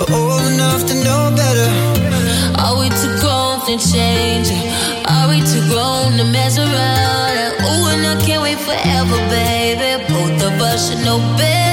but old enough to know better. Are we too grown to change? Are we too grown to mess around? Ooh, and I can't wait forever, baby. Both of us should know better.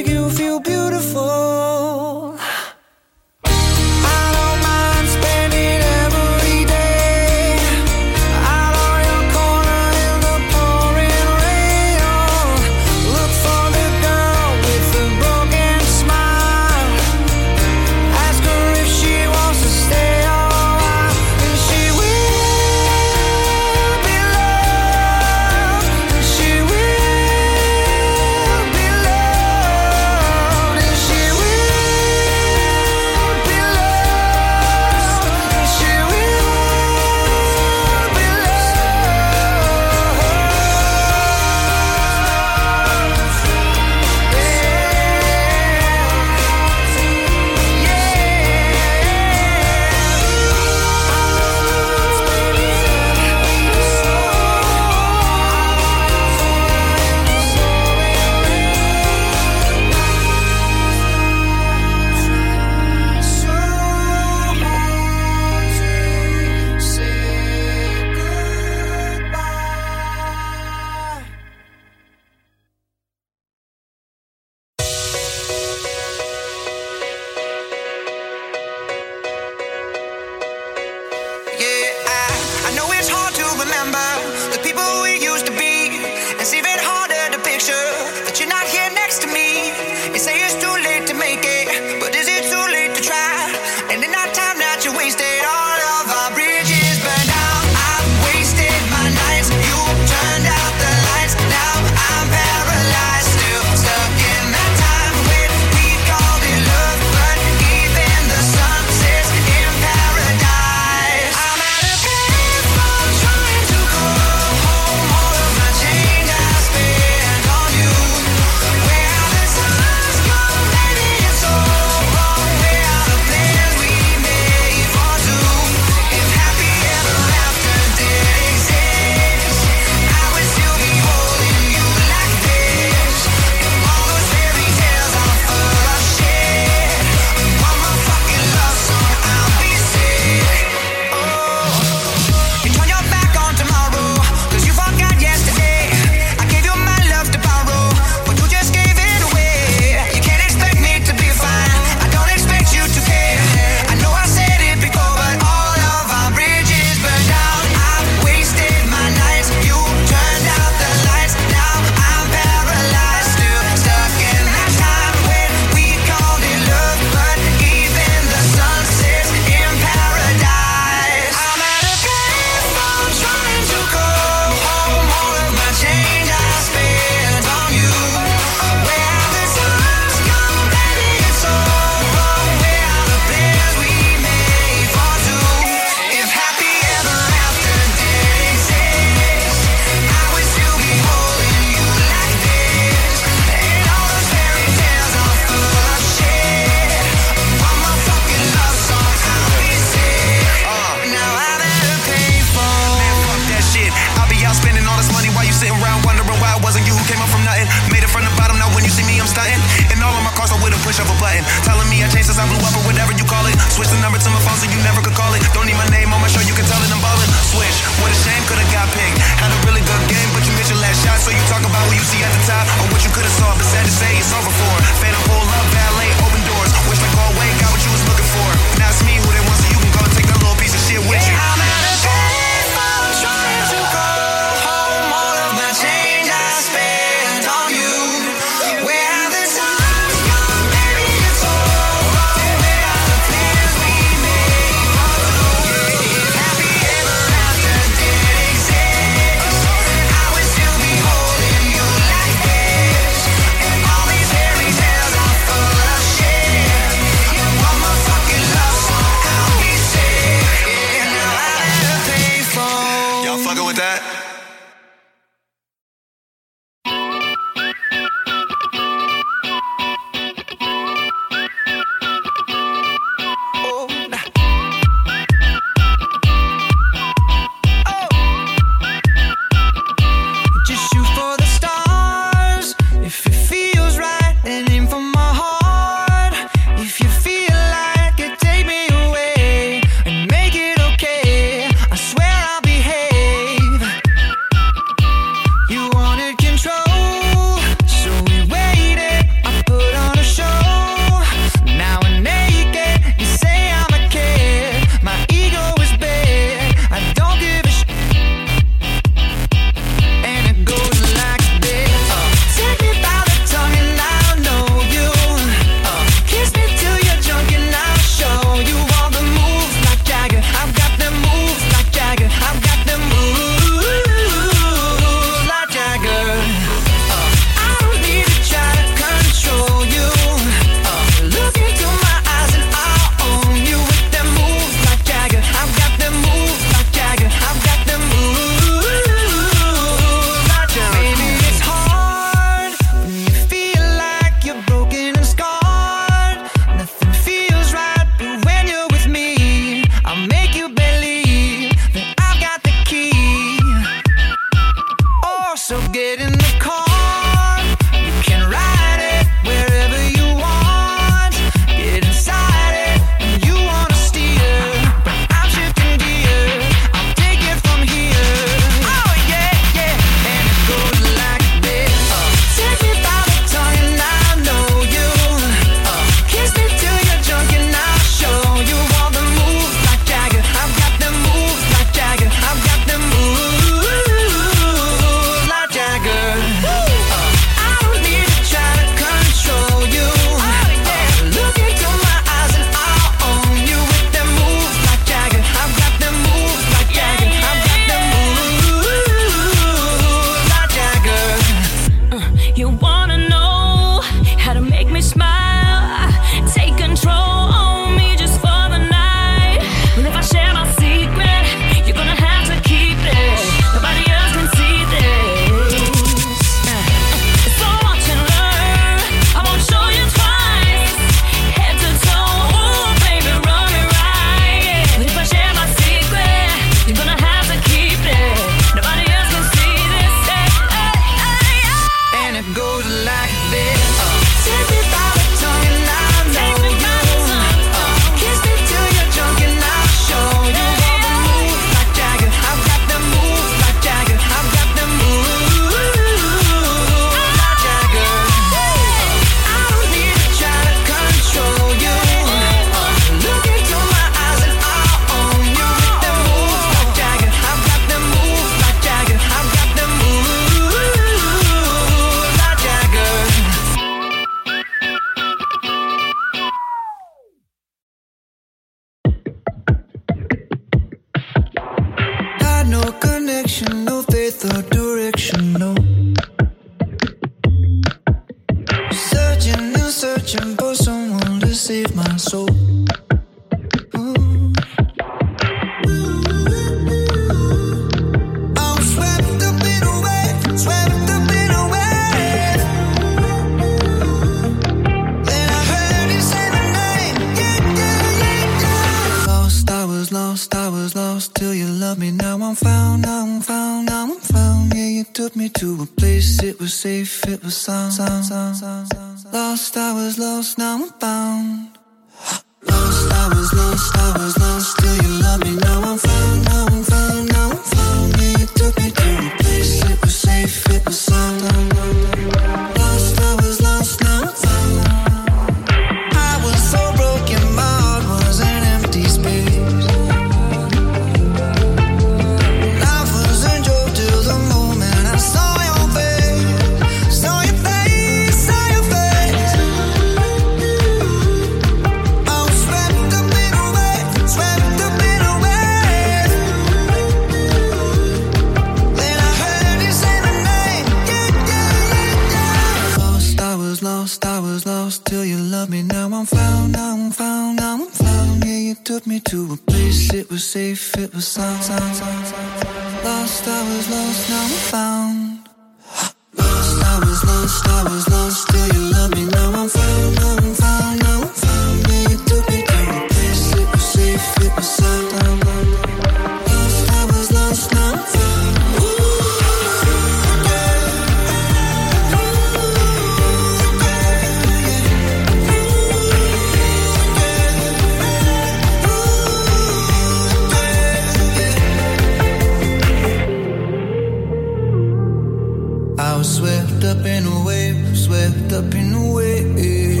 Wave, swept up in a wave.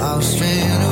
I was stranded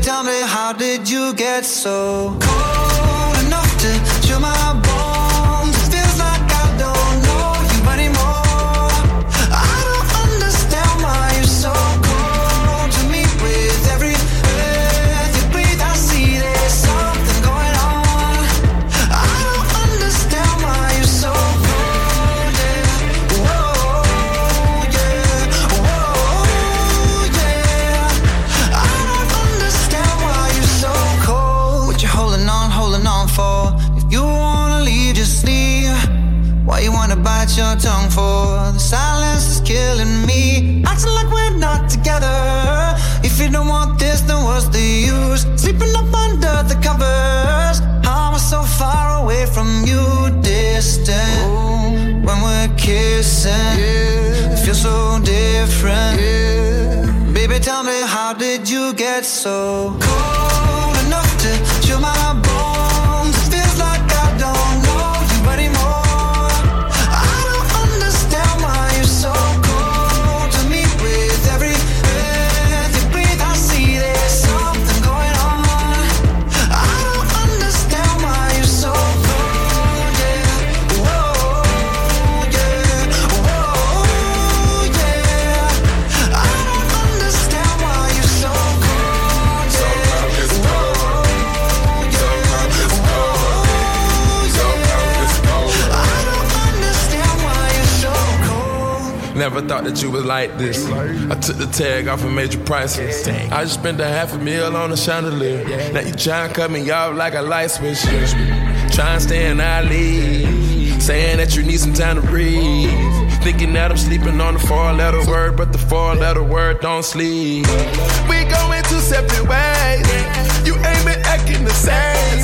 tell me how did you get so cold enough to chill my kissing. Yeah. Feel so different. Yeah. Baby, tell me, how did you get so cold? thought that you was like this. I took the tag off of major prices. I just spent a half a meal on a chandelier. Now you tryin' cut me off like a light switch. Tryin' stay in our. Saying that you need some time to breathe. Thinking that I'm sleeping on the four letter word, but the four letter word don't sleep. We going two separate ways. You ain't been acting the same.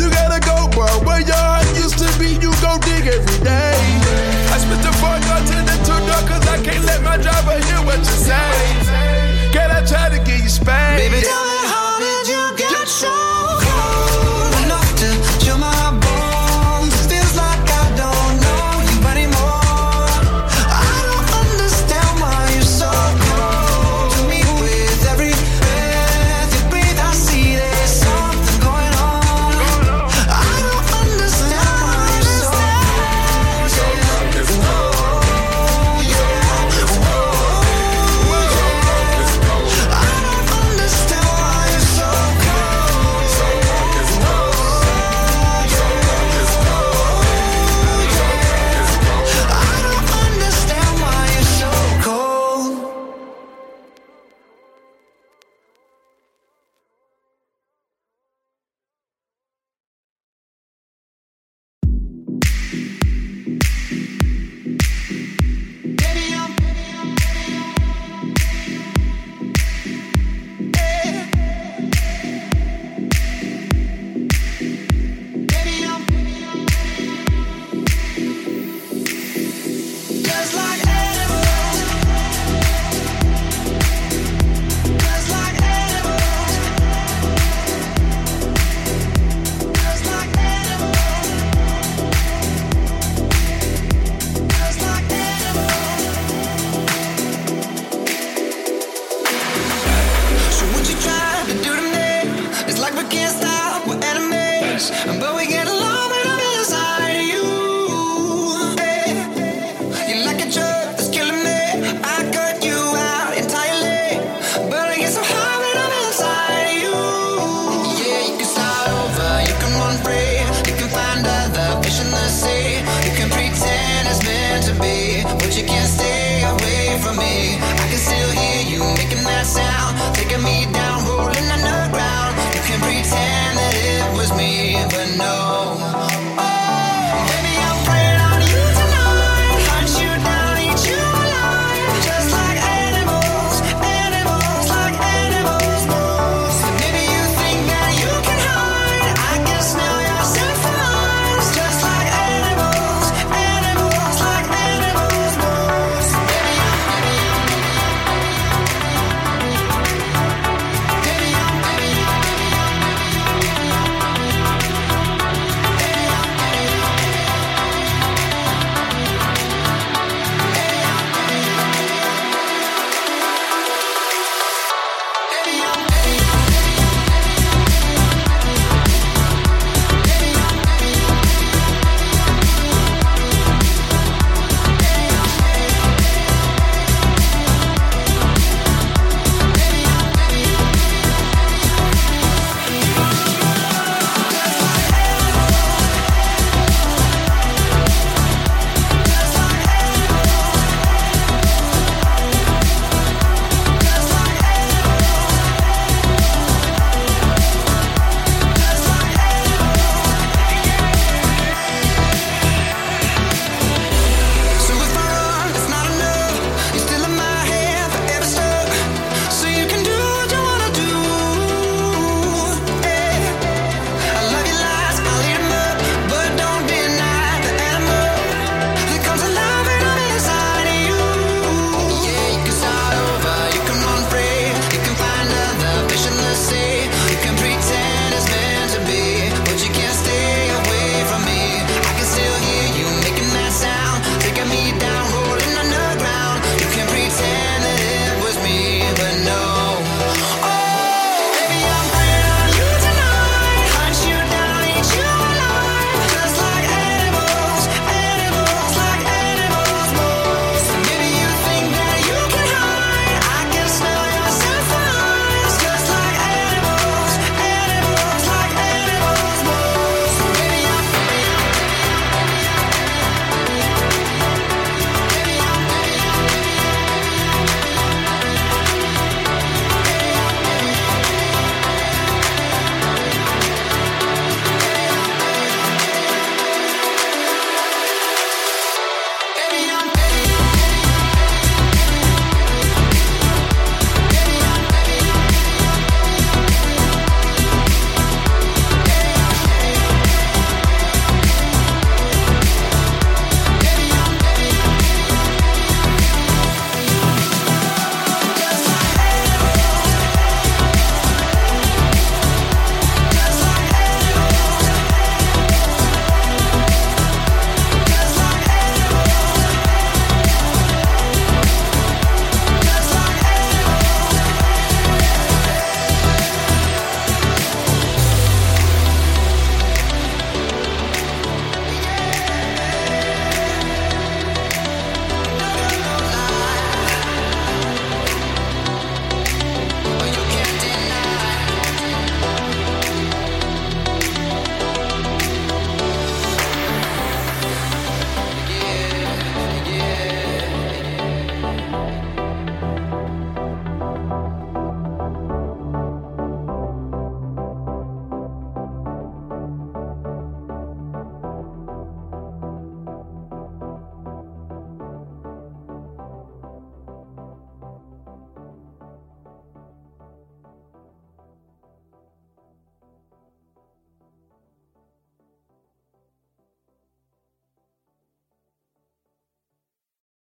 You gotta go, boy. Where your heart used to be, you go dig every day. I spent the four to let my driver hear what you say. Girl, I try to give you space. Baby,